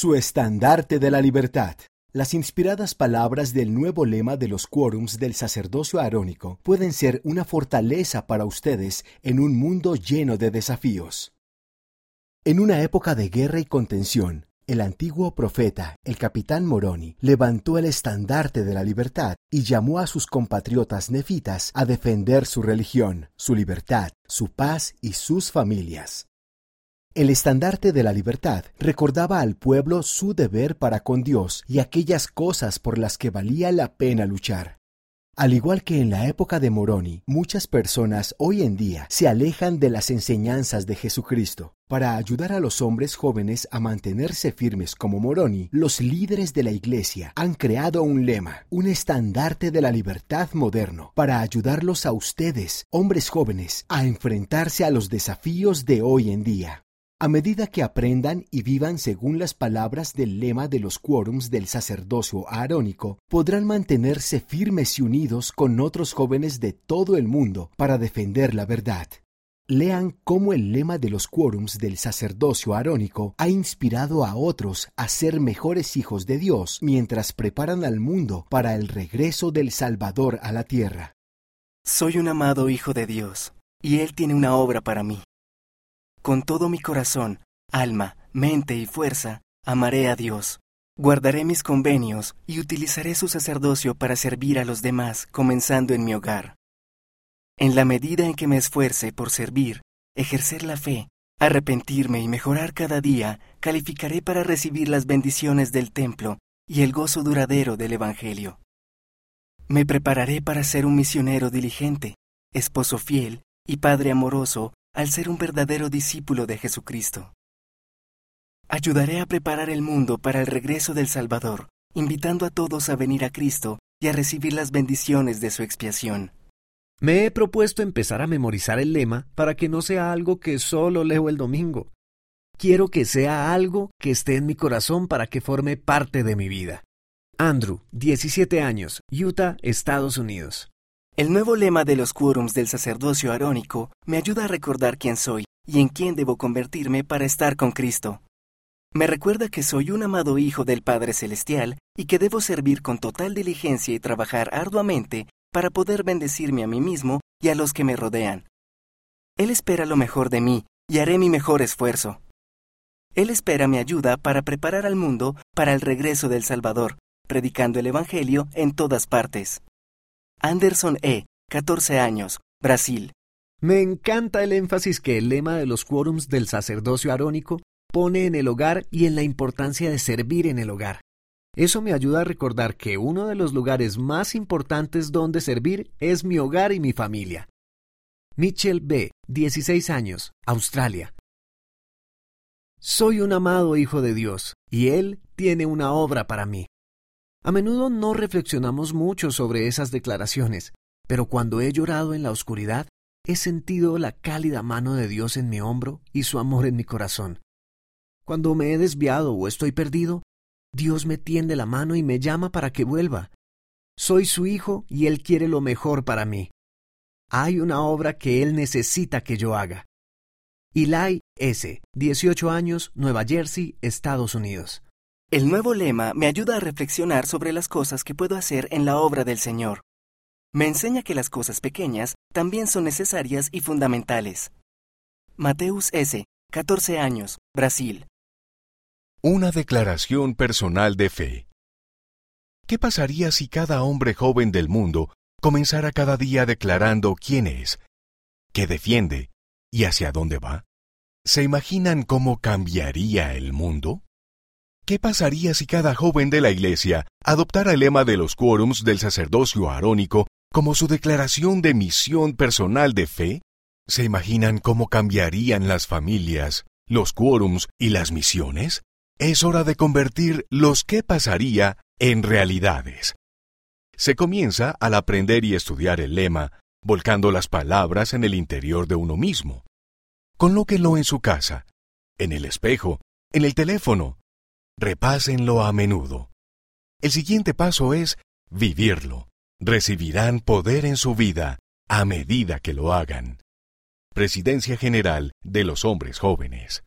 Su estandarte de la libertad. Las inspiradas palabras del nuevo lema de los quórums del sacerdocio arónico pueden ser una fortaleza para ustedes en un mundo lleno de desafíos. En una época de guerra y contención, el antiguo profeta, el capitán Moroni, levantó el estandarte de la libertad y llamó a sus compatriotas nefitas a defender su religión, su libertad, su paz y sus familias. El estandarte de la libertad recordaba al pueblo su deber para con Dios y aquellas cosas por las que valía la pena luchar. Al igual que en la época de Moroni, muchas personas hoy en día se alejan de las enseñanzas de Jesucristo. Para ayudar a los hombres jóvenes a mantenerse firmes como Moroni, los líderes de la Iglesia han creado un lema, un estandarte de la libertad moderno, para ayudarlos a ustedes, hombres jóvenes, a enfrentarse a los desafíos de hoy en día. A medida que aprendan y vivan según las palabras del lema de los quórums del sacerdocio arónico, podrán mantenerse firmes y unidos con otros jóvenes de todo el mundo para defender la verdad. Lean cómo el lema de los quórums del sacerdocio arónico ha inspirado a otros a ser mejores hijos de Dios mientras preparan al mundo para el regreso del Salvador a la tierra. Soy un amado hijo de Dios, y Él tiene una obra para mí. Con todo mi corazón, alma, mente y fuerza, amaré a Dios. Guardaré mis convenios y utilizaré su sacerdocio para servir a los demás, comenzando en mi hogar. En la medida en que me esfuerce por servir, ejercer la fe, arrepentirme y mejorar cada día, calificaré para recibir las bendiciones del templo y el gozo duradero del Evangelio. Me prepararé para ser un misionero diligente, esposo fiel y padre amoroso al ser un verdadero discípulo de Jesucristo. Ayudaré a preparar el mundo para el regreso del Salvador, invitando a todos a venir a Cristo y a recibir las bendiciones de su expiación. Me he propuesto empezar a memorizar el lema para que no sea algo que solo leo el domingo. Quiero que sea algo que esté en mi corazón para que forme parte de mi vida. Andrew, 17 años, Utah, Estados Unidos. El nuevo lema de los quórums del sacerdocio arónico me ayuda a recordar quién soy y en quién debo convertirme para estar con Cristo. Me recuerda que soy un amado hijo del Padre Celestial y que debo servir con total diligencia y trabajar arduamente para poder bendecirme a mí mismo y a los que me rodean. Él espera lo mejor de mí y haré mi mejor esfuerzo. Él espera mi ayuda para preparar al mundo para el regreso del Salvador, predicando el Evangelio en todas partes. Anderson E., 14 años, Brasil. Me encanta el énfasis que el lema de los quórums del sacerdocio arónico pone en el hogar y en la importancia de servir en el hogar. Eso me ayuda a recordar que uno de los lugares más importantes donde servir es mi hogar y mi familia. Mitchell B., 16 años, Australia. Soy un amado hijo de Dios, y Él tiene una obra para mí. A menudo no reflexionamos mucho sobre esas declaraciones, pero cuando he llorado en la oscuridad, he sentido la cálida mano de Dios en mi hombro y su amor en mi corazón. Cuando me he desviado o estoy perdido, Dios me tiende la mano y me llama para que vuelva. Soy su hijo y Él quiere lo mejor para mí. Hay una obra que Él necesita que yo haga. Eli S., 18 años, Nueva Jersey, Estados Unidos. El nuevo lema me ayuda a reflexionar sobre las cosas que puedo hacer en la obra del Señor. Me enseña que las cosas pequeñas también son necesarias y fundamentales. Mateus S., 14 años, Brasil. Una declaración personal de fe. ¿Qué pasaría si cada hombre joven del mundo comenzara cada día declarando quién es, qué defiende y hacia dónde va? ¿Se imaginan cómo cambiaría el mundo? ¿Qué pasaría si cada joven de la Iglesia adoptara el lema de los quórums del sacerdocio arónico como su declaración de misión personal de fe? ¿Se imaginan cómo cambiarían las familias, los quórums y las misiones? Es hora de convertir los qué pasaría en realidades. Se comienza al aprender y estudiar el lema, volcando las palabras en el interior de uno mismo. Colóquenlo en su casa, en el espejo, en el teléfono, repásenlo a menudo. El siguiente paso es vivirlo. Recibirán poder en su vida a medida que lo hagan. Presidencia General de los Hombres Jóvenes.